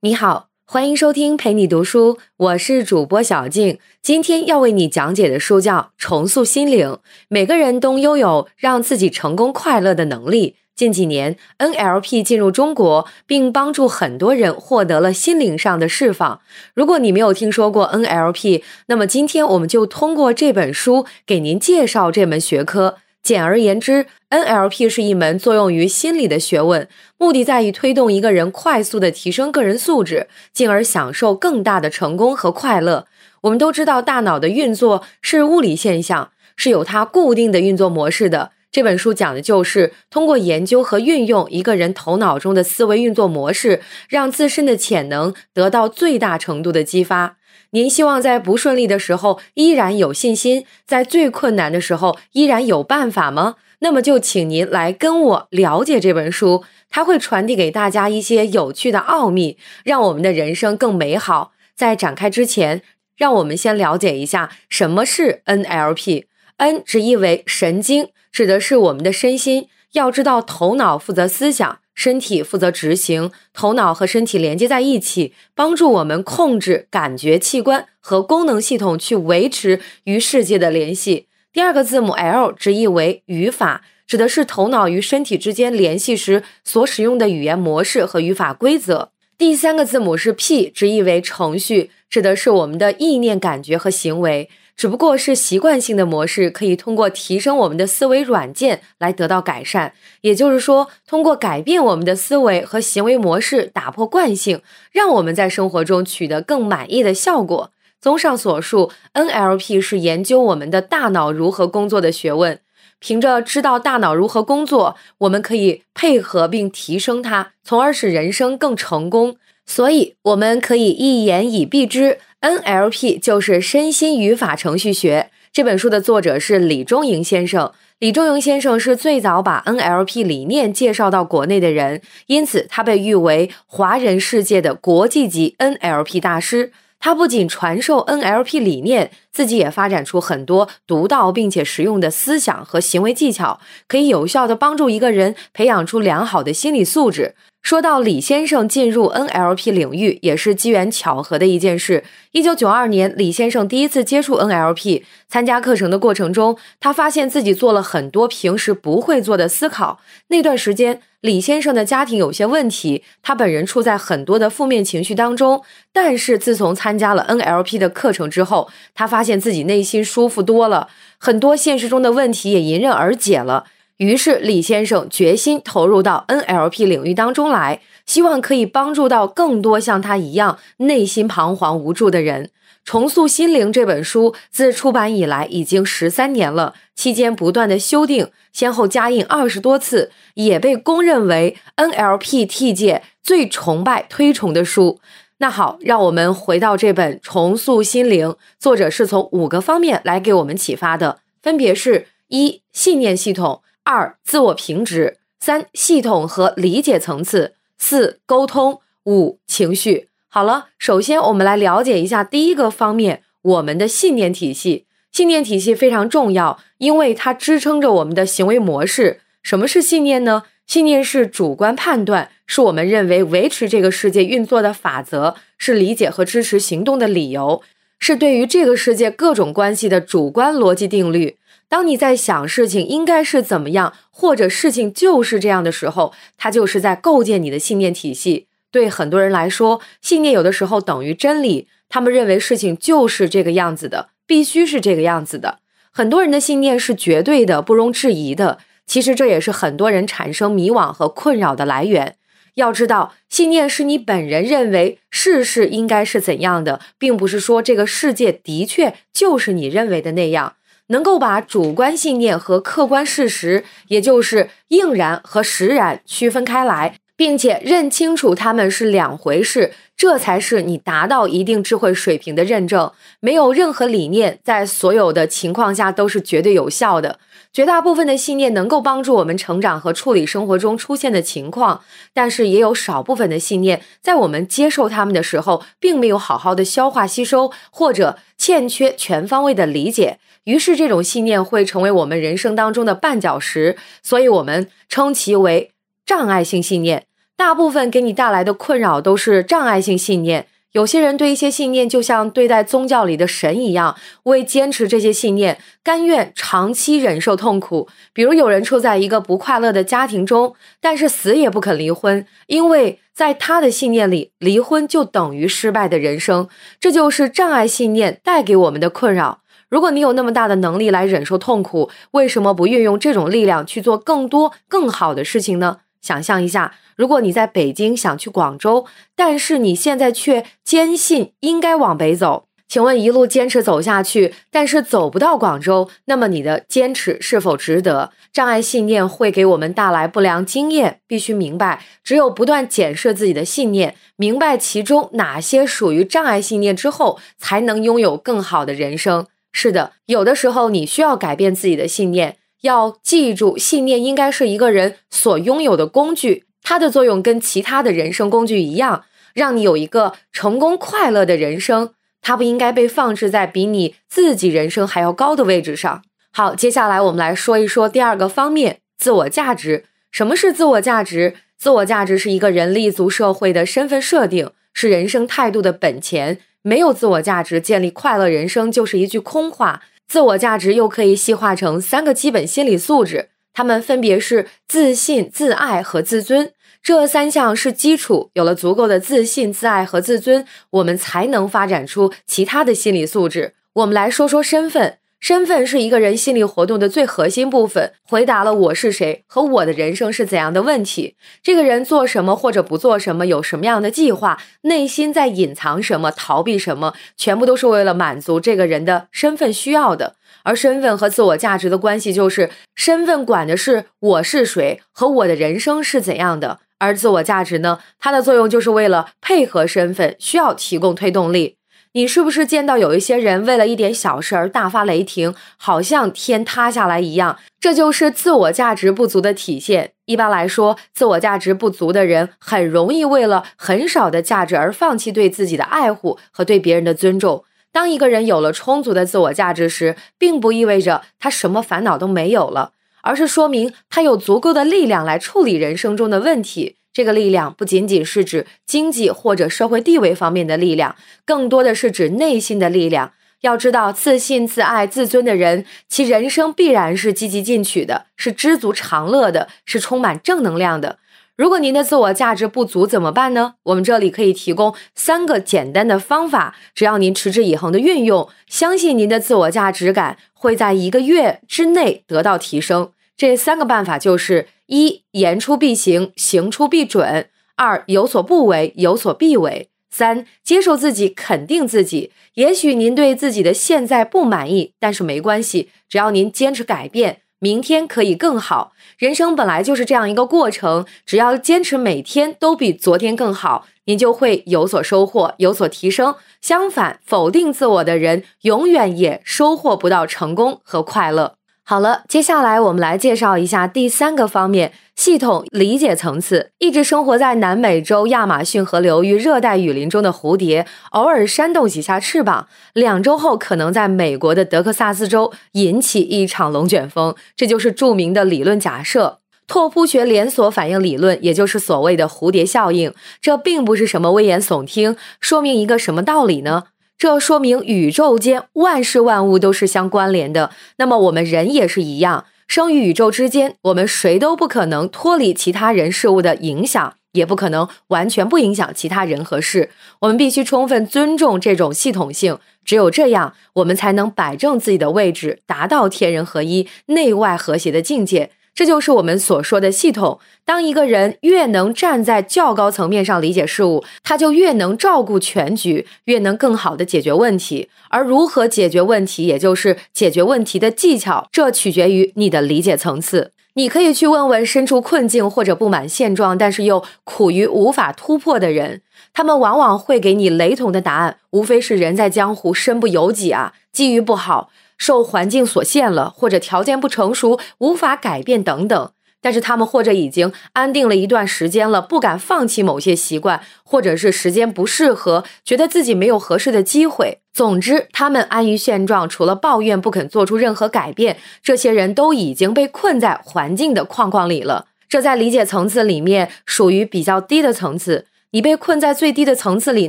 你好，欢迎收听陪你读书，我是主播小静。今天要为你讲解的书叫《重塑心灵》。每个人都拥有让自己成功快乐的能力。近几年，NLP 进入中国，并帮助很多人获得了心灵上的释放。如果你没有听说过 NLP，那么今天我们就通过这本书给您介绍这门学科。简而言之，NLP 是一门作用于心理的学问，目的在于推动一个人快速的提升个人素质，进而享受更大的成功和快乐。我们都知道，大脑的运作是物理现象，是有它固定的运作模式的。这本书讲的就是通过研究和运用一个人头脑中的思维运作模式，让自身的潜能得到最大程度的激发。您希望在不顺利的时候依然有信心，在最困难的时候依然有办法吗？那么就请您来跟我了解这本书，它会传递给大家一些有趣的奥秘，让我们的人生更美好。在展开之前，让我们先了解一下什么是 NLP。N 直译为神经，指的是我们的身心。要知道，头脑负责思想。身体负责执行，头脑和身体连接在一起，帮助我们控制感觉器官和功能系统去维持与世界的联系。第二个字母 L 直译为语法，指的是头脑与身体之间联系时所使用的语言模式和语法规则。第三个字母是 P，直译为程序，指的是我们的意念、感觉和行为。只不过是习惯性的模式，可以通过提升我们的思维软件来得到改善。也就是说，通过改变我们的思维和行为模式，打破惯性，让我们在生活中取得更满意的效果。综上所述，NLP 是研究我们的大脑如何工作的学问。凭着知道大脑如何工作，我们可以配合并提升它，从而使人生更成功。所以，我们可以一言以蔽之。NLP 就是身心语法程序学。这本书的作者是李中莹先生。李中莹先生是最早把 NLP 理念介绍到国内的人，因此他被誉为华人世界的国际级 NLP 大师。他不仅传授 NLP 理念，自己也发展出很多独到并且实用的思想和行为技巧，可以有效的帮助一个人培养出良好的心理素质。说到李先生进入 NLP 领域，也是机缘巧合的一件事。一九九二年，李先生第一次接触 NLP，参加课程的过程中，他发现自己做了很多平时不会做的思考。那段时间，李先生的家庭有些问题，他本人处在很多的负面情绪当中。但是自从参加了 NLP 的课程之后，他发现自己内心舒服多了，很多现实中的问题也迎刃而解了。于是，李先生决心投入到 NLP 领域当中来，希望可以帮助到更多像他一样内心彷徨无助的人。《重塑心灵》这本书自出版以来已经十三年了，期间不断的修订，先后加印二十多次，也被公认为 NLP T 界最崇拜推崇的书。那好，让我们回到这本《重塑心灵》，作者是从五个方面来给我们启发的，分别是一信念系统。二、自我评值；三、系统和理解层次；四、沟通；五、情绪。好了，首先我们来了解一下第一个方面，我们的信念体系。信念体系非常重要，因为它支撑着我们的行为模式。什么是信念呢？信念是主观判断，是我们认为维持这个世界运作的法则，是理解和支持行动的理由，是对于这个世界各种关系的主观逻辑定律。当你在想事情应该是怎么样，或者事情就是这样的时候，它就是在构建你的信念体系。对很多人来说，信念有的时候等于真理，他们认为事情就是这个样子的，必须是这个样子的。很多人的信念是绝对的，不容置疑的。其实这也是很多人产生迷惘和困扰的来源。要知道，信念是你本人认为事事应该是怎样的，并不是说这个世界的确就是你认为的那样。能够把主观信念和客观事实，也就是应然和实然区分开来，并且认清楚他们是两回事，这才是你达到一定智慧水平的认证。没有任何理念在所有的情况下都是绝对有效的。绝大部分的信念能够帮助我们成长和处理生活中出现的情况，但是也有少部分的信念在我们接受他们的时候，并没有好好的消化吸收，或者欠缺全方位的理解。于是，这种信念会成为我们人生当中的绊脚石，所以我们称其为障碍性信念。大部分给你带来的困扰都是障碍性信念。有些人对一些信念就像对待宗教里的神一样，为坚持这些信念，甘愿长期忍受痛苦。比如，有人处在一个不快乐的家庭中，但是死也不肯离婚，因为在他的信念里，离婚就等于失败的人生。这就是障碍信念带给我们的困扰。如果你有那么大的能力来忍受痛苦，为什么不运用这种力量去做更多更好的事情呢？想象一下，如果你在北京想去广州，但是你现在却坚信应该往北走，请问一路坚持走下去，但是走不到广州，那么你的坚持是否值得？障碍信念会给我们带来不良经验，必须明白，只有不断检视自己的信念，明白其中哪些属于障碍信念之后，才能拥有更好的人生。是的，有的时候你需要改变自己的信念。要记住，信念应该是一个人所拥有的工具，它的作用跟其他的人生工具一样，让你有一个成功快乐的人生。它不应该被放置在比你自己人生还要高的位置上。好，接下来我们来说一说第二个方面：自我价值。什么是自我价值？自我价值是一个人立足社会的身份设定，是人生态度的本钱。没有自我价值，建立快乐人生就是一句空话。自我价值又可以细化成三个基本心理素质，它们分别是自信、自爱和自尊。这三项是基础，有了足够的自信、自爱和自尊，我们才能发展出其他的心理素质。我们来说说身份。身份是一个人心理活动的最核心部分，回答了我是谁和我的人生是怎样的问题。这个人做什么或者不做什么，有什么样的计划，内心在隐藏什么，逃避什么，全部都是为了满足这个人的身份需要的。而身份和自我价值的关系就是，身份管的是我是谁和我的人生是怎样的，而自我价值呢，它的作用就是为了配合身份，需要提供推动力。你是不是见到有一些人为了一点小事而大发雷霆，好像天塌下来一样？这就是自我价值不足的体现。一般来说，自我价值不足的人很容易为了很少的价值而放弃对自己的爱护和对别人的尊重。当一个人有了充足的自我价值时，并不意味着他什么烦恼都没有了，而是说明他有足够的力量来处理人生中的问题。这个力量不仅仅是指经济或者社会地位方面的力量，更多的是指内心的力量。要知道，自信、自爱、自尊的人，其人生必然是积极进取的，是知足常乐的，是充满正能量的。如果您的自我价值不足，怎么办呢？我们这里可以提供三个简单的方法，只要您持之以恒的运用，相信您的自我价值感会在一个月之内得到提升。这三个办法就是。一言出必行，行出必准；二有所不为，有所必为；三接受自己，肯定自己。也许您对自己的现在不满意，但是没关系，只要您坚持改变，明天可以更好。人生本来就是这样一个过程，只要坚持每天都比昨天更好，您就会有所收获，有所提升。相反，否定自我的人，永远也收获不到成功和快乐。好了，接下来我们来介绍一下第三个方面：系统理解层次。一直生活在南美洲亚马逊河流域热带雨林中的蝴蝶，偶尔扇动几下翅膀，两周后可能在美国的德克萨斯州引起一场龙卷风。这就是著名的理论假设——拓扑学连锁反应理论，也就是所谓的蝴蝶效应。这并不是什么危言耸听，说明一个什么道理呢？这说明宇宙间万事万物都是相关联的，那么我们人也是一样，生于宇宙之间，我们谁都不可能脱离其他人事物的影响，也不可能完全不影响其他人和事。我们必须充分尊重这种系统性，只有这样，我们才能摆正自己的位置，达到天人合一、内外和谐的境界。这就是我们所说的系统。当一个人越能站在较高层面上理解事物，他就越能照顾全局，越能更好的解决问题。而如何解决问题，也就是解决问题的技巧，这取决于你的理解层次。你可以去问问身处困境或者不满现状，但是又苦于无法突破的人，他们往往会给你雷同的答案，无非是人在江湖身不由己啊，机遇不好。受环境所限了，或者条件不成熟，无法改变等等。但是他们或者已经安定了一段时间了，不敢放弃某些习惯，或者是时间不适合，觉得自己没有合适的机会。总之，他们安于现状，除了抱怨，不肯做出任何改变。这些人都已经被困在环境的框框里了。这在理解层次里面属于比较低的层次。你被困在最低的层次里，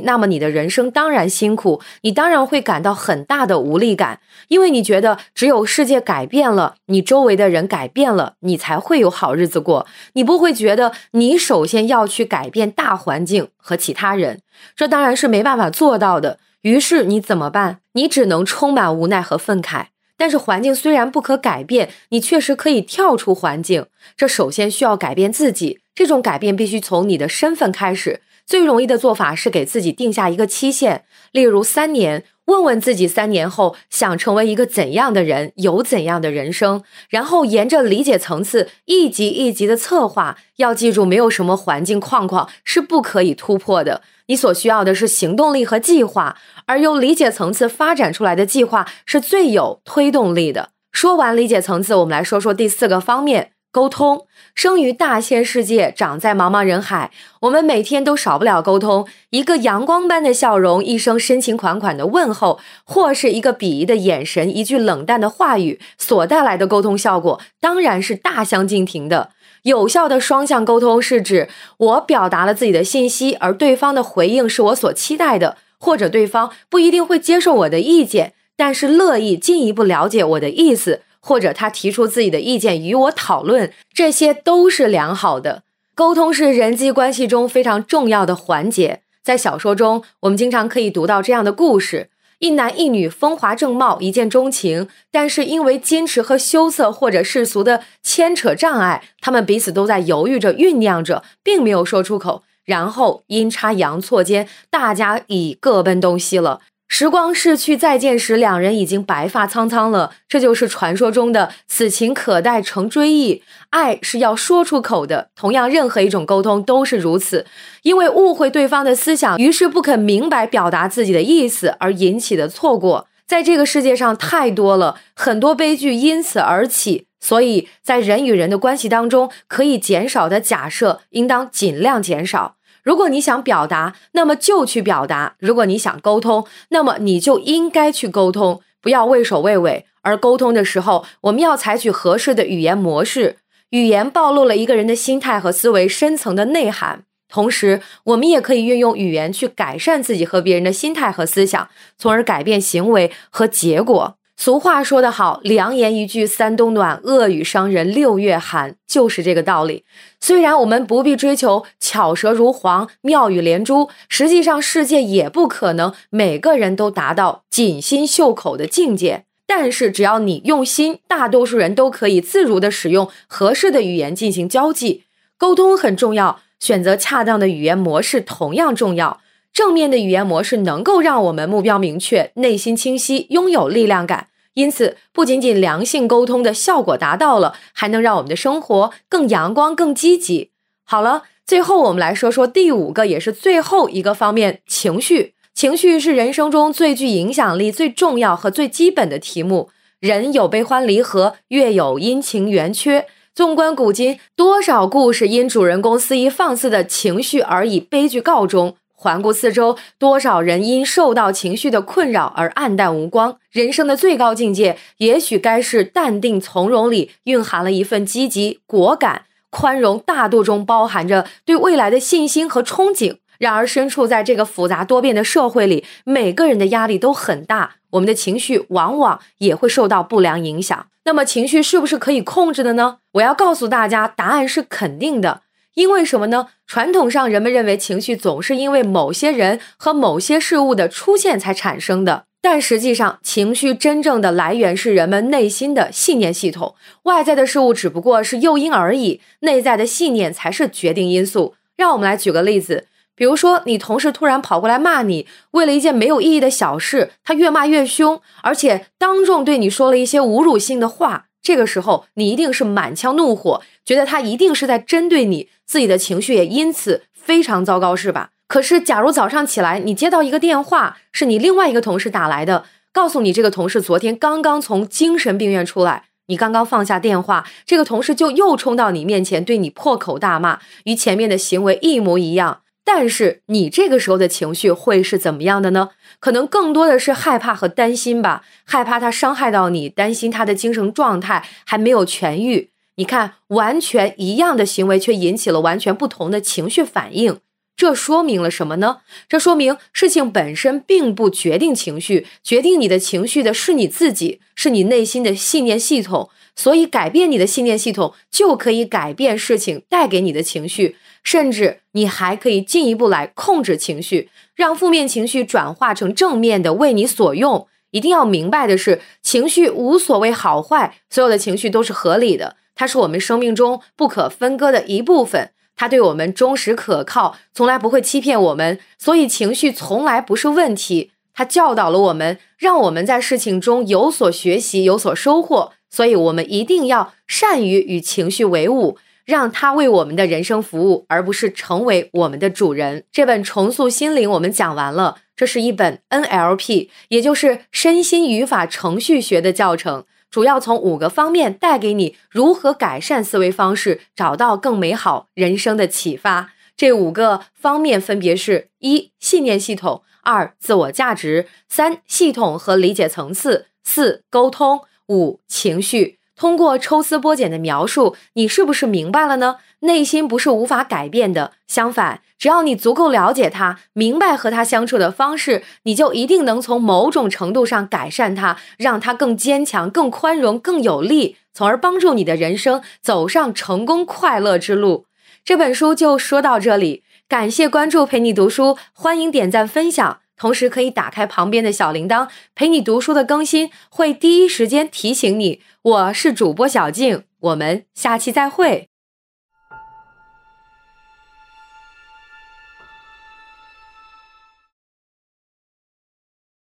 那么你的人生当然辛苦，你当然会感到很大的无力感，因为你觉得只有世界改变了，你周围的人改变了，你才会有好日子过。你不会觉得你首先要去改变大环境和其他人，这当然是没办法做到的。于是你怎么办？你只能充满无奈和愤慨。但是环境虽然不可改变，你确实可以跳出环境。这首先需要改变自己，这种改变必须从你的身份开始。最容易的做法是给自己定下一个期限，例如三年，问问自己三年后想成为一个怎样的人，有怎样的人生，然后沿着理解层次一级一级的策划。要记住，没有什么环境框框是不可以突破的。你所需要的是行动力和计划，而由理解层次发展出来的计划是最有推动力的。说完理解层次，我们来说说第四个方面。沟通，生于大千世界，长在茫茫人海，我们每天都少不了沟通。一个阳光般的笑容，一声深情款款的问候，或是一个鄙夷的眼神，一句冷淡的话语，所带来的沟通效果，当然是大相径庭的。有效的双向沟通是指我表达了自己的信息，而对方的回应是我所期待的，或者对方不一定会接受我的意见，但是乐意进一步了解我的意思。或者他提出自己的意见与我讨论，这些都是良好的沟通，是人际关系中非常重要的环节。在小说中，我们经常可以读到这样的故事：一男一女风华正茂，一见钟情，但是因为矜持和羞涩，或者世俗的牵扯障碍，他们彼此都在犹豫着、酝酿着，并没有说出口。然后阴差阳错间，大家已各奔东西了。时光逝去，再见时，两人已经白发苍苍了。这就是传说中的“此情可待成追忆”。爱是要说出口的，同样，任何一种沟通都是如此。因为误会对方的思想，于是不肯明白表达自己的意思而引起的错过，在这个世界上太多了，很多悲剧因此而起。所以在人与人的关系当中，可以减少的假设，应当尽量减少。如果你想表达，那么就去表达；如果你想沟通，那么你就应该去沟通，不要畏首畏尾。而沟通的时候，我们要采取合适的语言模式。语言暴露了一个人的心态和思维深层的内涵，同时，我们也可以运用语言去改善自己和别人的心态和思想，从而改变行为和结果。俗话说得好，良言一句三冬暖，恶语伤人六月寒，就是这个道理。虽然我们不必追求巧舌如簧、妙语连珠，实际上世界也不可能每个人都达到锦心绣口的境界。但是只要你用心，大多数人都可以自如的使用合适的语言进行交际沟通。很重要，选择恰当的语言模式同样重要。正面的语言模式能够让我们目标明确、内心清晰、拥有力量感。因此，不仅仅良性沟通的效果达到了，还能让我们的生活更阳光、更积极。好了，最后我们来说说第五个，也是最后一个方面——情绪。情绪是人生中最具影响力、最重要和最基本的题目。人有悲欢离合，月有阴晴圆缺。纵观古今，多少故事因主人公肆意放肆的情绪而以悲剧告终。环顾四周，多少人因受到情绪的困扰而黯淡无光。人生的最高境界，也许该是淡定从容里蕴含了一份积极果敢、宽容大度中包含着对未来的信心和憧憬。然而，身处在这个复杂多变的社会里，每个人的压力都很大，我们的情绪往往也会受到不良影响。那么，情绪是不是可以控制的呢？我要告诉大家，答案是肯定的。因为什么呢？传统上人们认为情绪总是因为某些人和某些事物的出现才产生的，但实际上，情绪真正的来源是人们内心的信念系统，外在的事物只不过是诱因而已，内在的信念才是决定因素。让我们来举个例子，比如说你同事突然跑过来骂你，为了一件没有意义的小事，他越骂越凶，而且当众对你说了一些侮辱性的话。这个时候，你一定是满腔怒火，觉得他一定是在针对你，自己的情绪也因此非常糟糕，是吧？可是，假如早上起来你接到一个电话，是你另外一个同事打来的，告诉你这个同事昨天刚刚从精神病院出来，你刚刚放下电话，这个同事就又冲到你面前对你破口大骂，与前面的行为一模一样。但是你这个时候的情绪会是怎么样的呢？可能更多的是害怕和担心吧，害怕他伤害到你，担心他的精神状态还没有痊愈。你看，完全一样的行为，却引起了完全不同的情绪反应。这说明了什么呢？这说明事情本身并不决定情绪，决定你的情绪的是你自己，是你内心的信念系统。所以，改变你的信念系统，就可以改变事情带给你的情绪，甚至你还可以进一步来控制情绪，让负面情绪转化成正面的，为你所用。一定要明白的是，情绪无所谓好坏，所有的情绪都是合理的，它是我们生命中不可分割的一部分。它对我们忠实可靠，从来不会欺骗我们，所以情绪从来不是问题。它教导了我们，让我们在事情中有所学习，有所收获。所以，我们一定要善于与情绪为伍，让它为我们的人生服务，而不是成为我们的主人。这本《重塑心灵》我们讲完了，这是一本 NLP，也就是身心语法程序学的教程。主要从五个方面带给你如何改善思维方式，找到更美好人生的启发。这五个方面分别是：一、信念系统；二、自我价值；三、系统和理解层次；四、沟通；五、情绪。通过抽丝剥茧的描述，你是不是明白了呢？内心不是无法改变的，相反，只要你足够了解他，明白和他相处的方式，你就一定能从某种程度上改善他，让他更坚强、更宽容、更有力，从而帮助你的人生走上成功快乐之路。这本书就说到这里，感谢关注陪你读书，欢迎点赞分享。同时可以打开旁边的小铃铛，陪你读书的更新会第一时间提醒你。我是主播小静，我们下期再会。